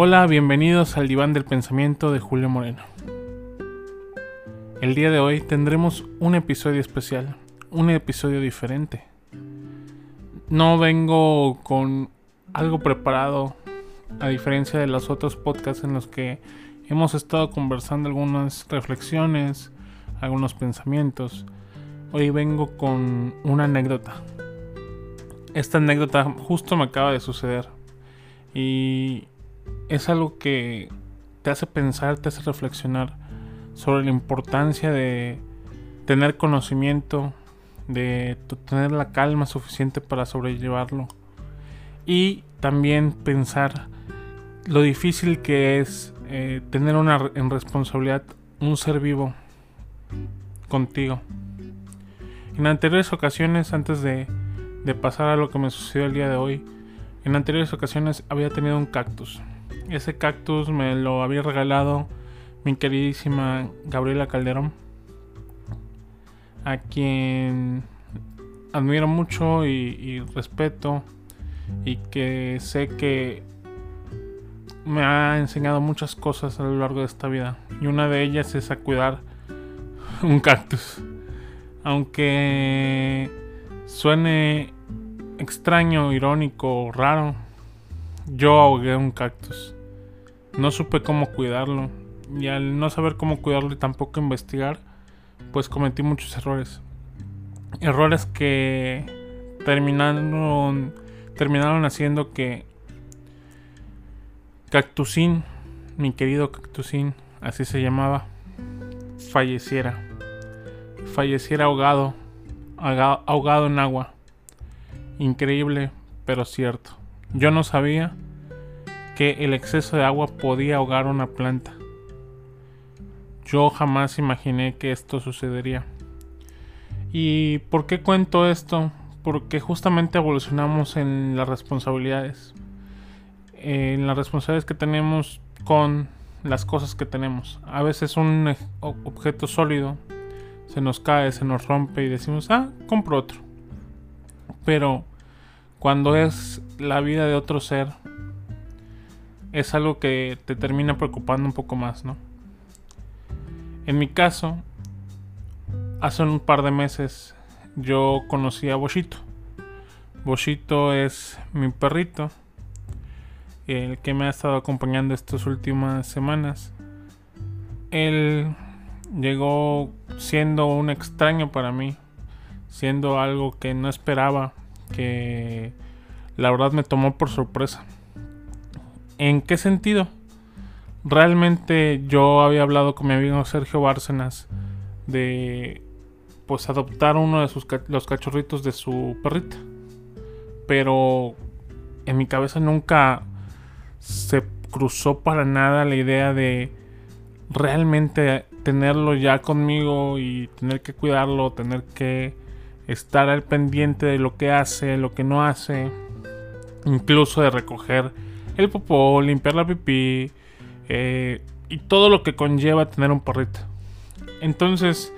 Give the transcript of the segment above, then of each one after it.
Hola, bienvenidos al diván del pensamiento de Julio Moreno. El día de hoy tendremos un episodio especial, un episodio diferente. No vengo con algo preparado, a diferencia de los otros podcasts en los que hemos estado conversando algunas reflexiones, algunos pensamientos. Hoy vengo con una anécdota. Esta anécdota justo me acaba de suceder y es algo que te hace pensar, te hace reflexionar sobre la importancia de tener conocimiento, de tener la calma suficiente para sobrellevarlo y también pensar lo difícil que es eh, tener una en responsabilidad un ser vivo contigo. En anteriores ocasiones, antes de, de pasar a lo que me sucedió el día de hoy, en anteriores ocasiones había tenido un cactus. Ese cactus me lo había regalado mi queridísima Gabriela Calderón, a quien admiro mucho y, respeto y que sé que me ha enseñado muchas cosas a lo largo de esta vida. Y una de ellas es a cuidar un cactus. Aunque suene extraño, irónico, raro, yo ahogué un cactus. No supe cómo cuidarlo. Y al no saber cómo cuidarlo y tampoco investigar, pues cometí muchos errores. Errores que terminaron, terminaron haciendo que Cactusín, mi querido Cactusín, así se llamaba, falleciera. Falleciera ahogado, ahogado en agua. Increíble, pero cierto. Yo no sabía que el exceso de agua podía ahogar una planta. Yo jamás imaginé que esto sucedería. ¿Y por qué cuento esto? Porque justamente evolucionamos en las responsabilidades. En las responsabilidades que tenemos con las cosas que tenemos. A veces un objeto sólido se nos cae, se nos rompe y decimos, ah, compro otro. Pero cuando es la vida de otro ser, es algo que te termina preocupando un poco más, ¿no? En mi caso, hace un par de meses yo conocí a Boshito. Boshito es mi perrito, el que me ha estado acompañando estas últimas semanas. Él llegó siendo un extraño para mí, siendo algo que no esperaba, que la verdad me tomó por sorpresa. ¿En qué sentido? Realmente yo había hablado con mi amigo Sergio Bárcenas de pues adoptar uno de sus los cachorritos de su perrita. Pero en mi cabeza nunca se cruzó para nada la idea de realmente tenerlo ya conmigo y tener que cuidarlo, tener que estar al pendiente de lo que hace, lo que no hace, incluso de recoger el popó, limpiar la pipí eh, y todo lo que conlleva tener un perrito. Entonces,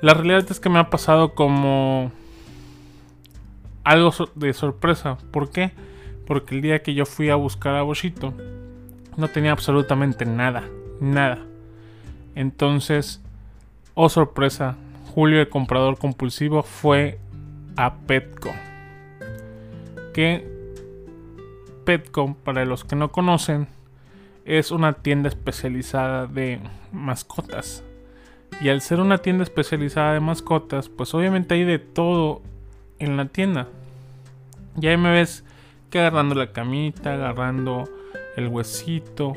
la realidad es que me ha pasado como algo de sorpresa. ¿Por qué? Porque el día que yo fui a buscar a Boschito, no tenía absolutamente nada, nada. Entonces, oh sorpresa, Julio el comprador compulsivo fue a Petco. Que Petco, para los que no conocen, es una tienda especializada de mascotas. Y al ser una tienda especializada de mascotas, pues obviamente hay de todo en la tienda. Y ahí me ves que agarrando la camita, agarrando el huesito,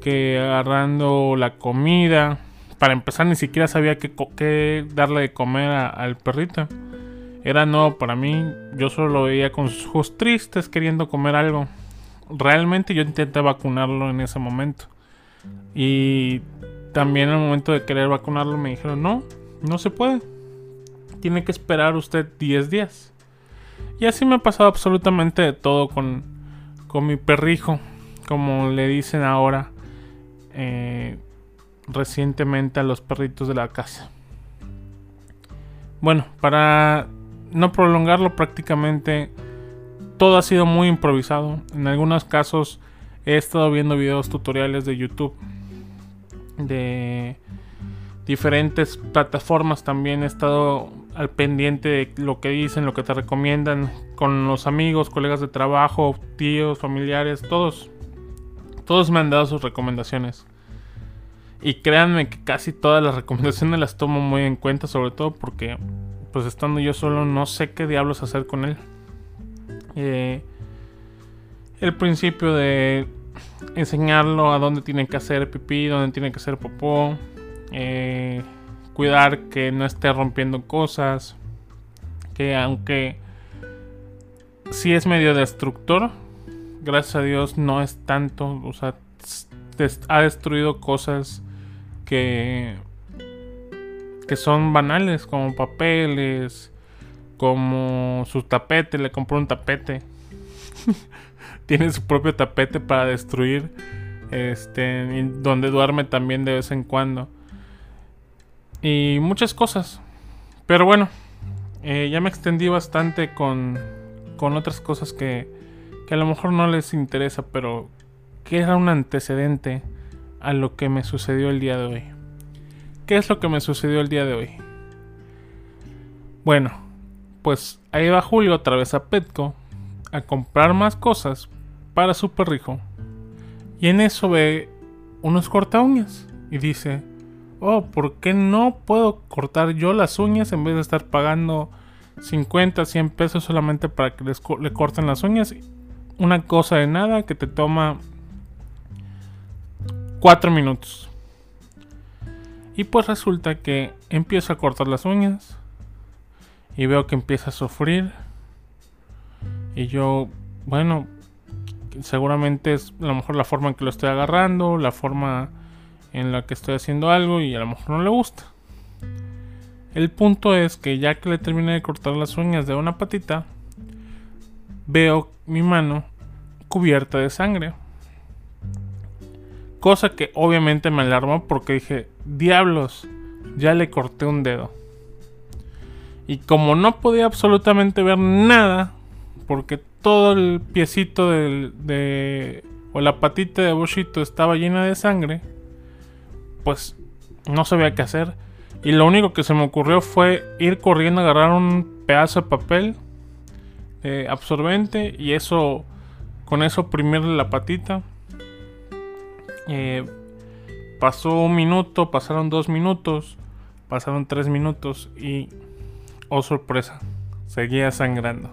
que agarrando la comida. Para empezar, ni siquiera sabía qué, darle de comer al perrito. Era nuevo para mí. Yo solo lo veía con sus ojos tristes queriendo comer algo realmente yo intenté vacunarlo en ese momento. Y también en el momento de querer vacunarlo me dijeron, no, no se puede. Tiene que esperar usted 10 días. Y así me ha pasado absolutamente de todo con, con mi perrijo, como le dicen ahora eh, recientemente a los perritos de la casa. Bueno, para no prolongarlo prácticamente todo ha sido muy improvisado. En algunos casos he estado viendo videos tutoriales de YouTube de diferentes plataformas también he estado al pendiente de lo que dicen, lo que te recomiendan con los amigos, colegas de trabajo, tíos, familiares, todos. Todos me han dado sus recomendaciones. Y créanme que casi todas las recomendaciones las tomo muy en cuenta, sobre todo porque, pues estando yo solo, no sé qué diablos hacer con él. Eh, el principio de enseñarlo a dónde tiene que hacer pipí, dónde tiene que hacer popó. Eh, cuidar que no esté rompiendo cosas. Que aunque Si es medio destructor, gracias a Dios no es tanto. O sea, ha destruido cosas que, que son banales, como papeles, como su tapete. Le compró un tapete. Tiene su propio tapete para destruir. Este, donde duerme también de vez en cuando y muchas cosas. Pero bueno, eh, ya me extendí bastante con, con otras cosas que, que a lo mejor no les interesa, pero que era un antecedente a lo que me sucedió el día de hoy. ¿Qué es lo que me sucedió el día de hoy? Bueno, pues ahí va Julio otra vez a Petco a comprar más cosas para su perrijo. Y en eso ve unos corta uñas y dice, oh, ¿por qué no puedo cortar yo las uñas en vez de estar pagando 50, 100 pesos solamente para que les le corten las uñas? Una cosa de nada que te toma 4 minutos. Y pues resulta que empiezo a cortar las uñas y veo que empieza a sufrir. Y yo, bueno, seguramente es a lo mejor la forma en que lo estoy agarrando, la forma en la que estoy haciendo algo y a lo mejor no le gusta. El punto es que ya que le terminé de cortar las uñas de una patita, veo mi mano cubierta de sangre. Cosa que obviamente me alarmó porque dije, diablos, ya le corté un dedo. Y como no podía absolutamente ver nada, porque todo el piecito de, o la patita de Boshito estaba llena de sangre, pues no sabía qué hacer. Y lo único que se me ocurrió fue ir corriendo a agarrar un pedazo de papel eh, absorbente y eso, con eso oprimirle la patita. Eh, pasó un minuto, pasaron dos minutos, pasaron tres minutos y, oh sorpresa, seguía sangrando.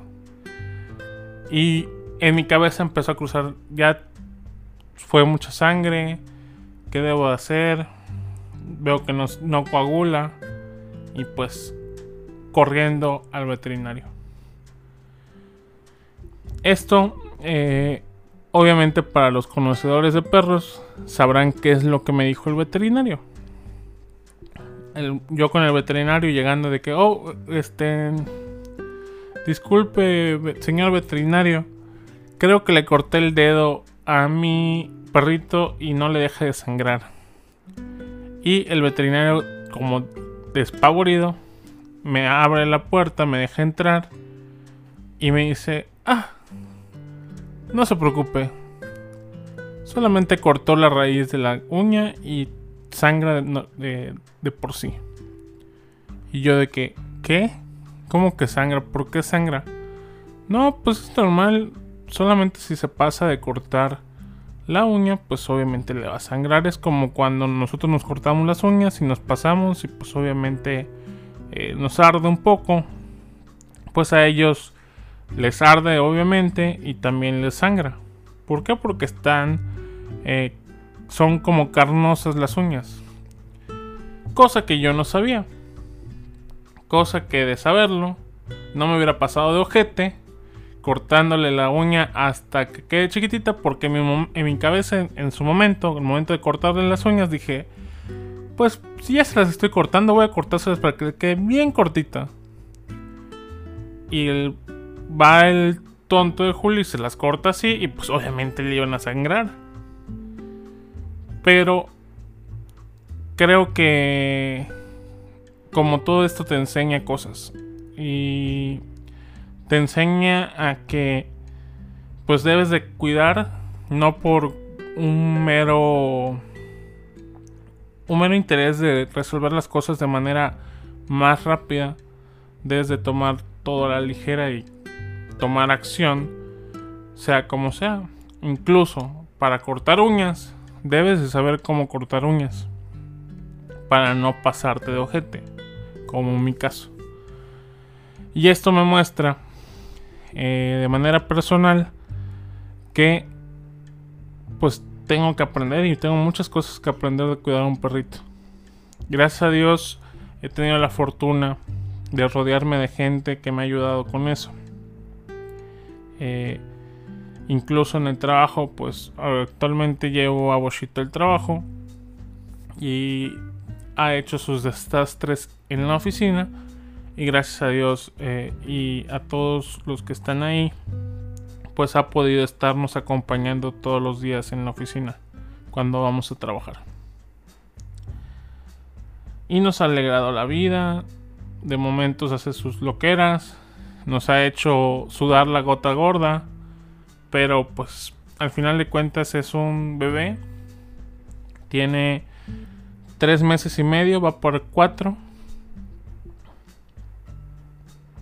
Y en mi cabeza empezó a cruzar, ya fue mucha sangre, ¿qué debo hacer? veo que no, coagula y pues corriendo al veterinario. Esto, eh, obviamente para los conocedores de perros, sabrán qué es lo que me dijo el veterinario. Yo con el veterinario llegando de que, oh, este, disculpe, señor veterinario, creo que le corté el dedo a mi perrito y no le deja de sangrar. Y el veterinario, como despavorido, me abre la puerta, me deja entrar y me dice, ah, no se preocupe. Solamente cortó la raíz de la uña y sangra de, por sí. Y yo de que, ¿qué? ¿Cómo que sangra? ¿Por qué sangra? No, pues es normal. Solamente si se pasa de cortar la uña pues obviamente le va a sangrar. Es como cuando nosotros nos cortamos las uñas y nos pasamos y pues obviamente eh, nos arde un poco. Pues a ellos les arde obviamente y también les sangra. ¿Por qué? Porque están... Eh, son como carnosas las uñas. Cosa que yo no sabía. Cosa que de saberlo no me hubiera pasado de ojete cortándole la uña hasta que quede chiquitita porque en mi, cabeza en, su momento, en el momento de cortarle las uñas dije, pues si ya se las estoy cortando voy a cortárselas para que quede bien cortita. Y va el tonto de Julio y se las corta así y pues obviamente le iban a sangrar. Pero creo que como todo esto te enseña cosas. Y te enseña a que pues debes de cuidar no por un mero un mero interés de resolver las cosas de manera más rápida, desde tomar todo a la ligera y tomar acción, sea como sea. Incluso para cortar uñas, debes de saber cómo cortar uñas para no pasarte de ojete, como en mi caso. Y esto me muestra eh, de manera personal que pues tengo que aprender y tengo muchas cosas que aprender de cuidar a un perrito. Gracias a Dios he tenido la fortuna de rodearme de gente que me ha ayudado con eso. Eh, incluso en el trabajo, pues actualmente llevo a Boschito el trabajo y ha hecho sus desastres en la oficina y gracias a Dios eh, y a todos los que están ahí pues ha podido estarnos acompañando todos los días en la oficina cuando vamos a trabajar. Y nos ha alegrado la vida de momentos hace sus loqueras nos ha hecho sudar la gota gorda pero pues al final de cuentas es un bebé tiene tres meses y medio va por cuatro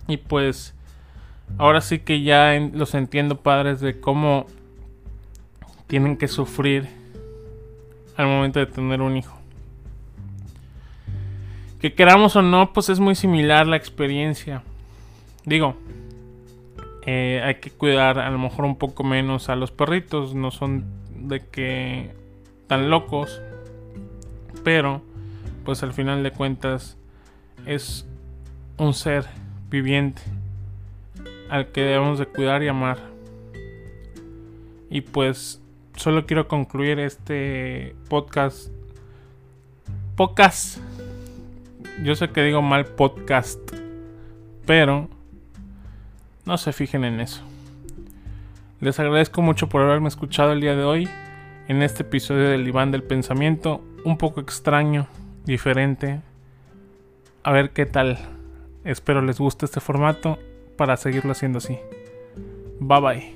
y pues ahora sí que ya los entiendo padres de cómo tienen que sufrir al momento de tener un hijo. Que queramos o no, pues es muy similar la experiencia. Digo, eh, hay que cuidar a lo mejor un poco menos a los perritos, no son de que tan locos, pero pues al final de cuentas es un ser viviente al que debemos de cuidar y amar. Y pues solo quiero concluir este podcast. Podcast. Yo sé que digo mal podcast, pero no se fijen en eso. Les agradezco mucho por haberme escuchado el día de hoy en este episodio del Iván del Pensamiento, un poco extraño, diferente. A ver qué tal. Espero les guste este formato para seguirlo haciendo así. Bye bye.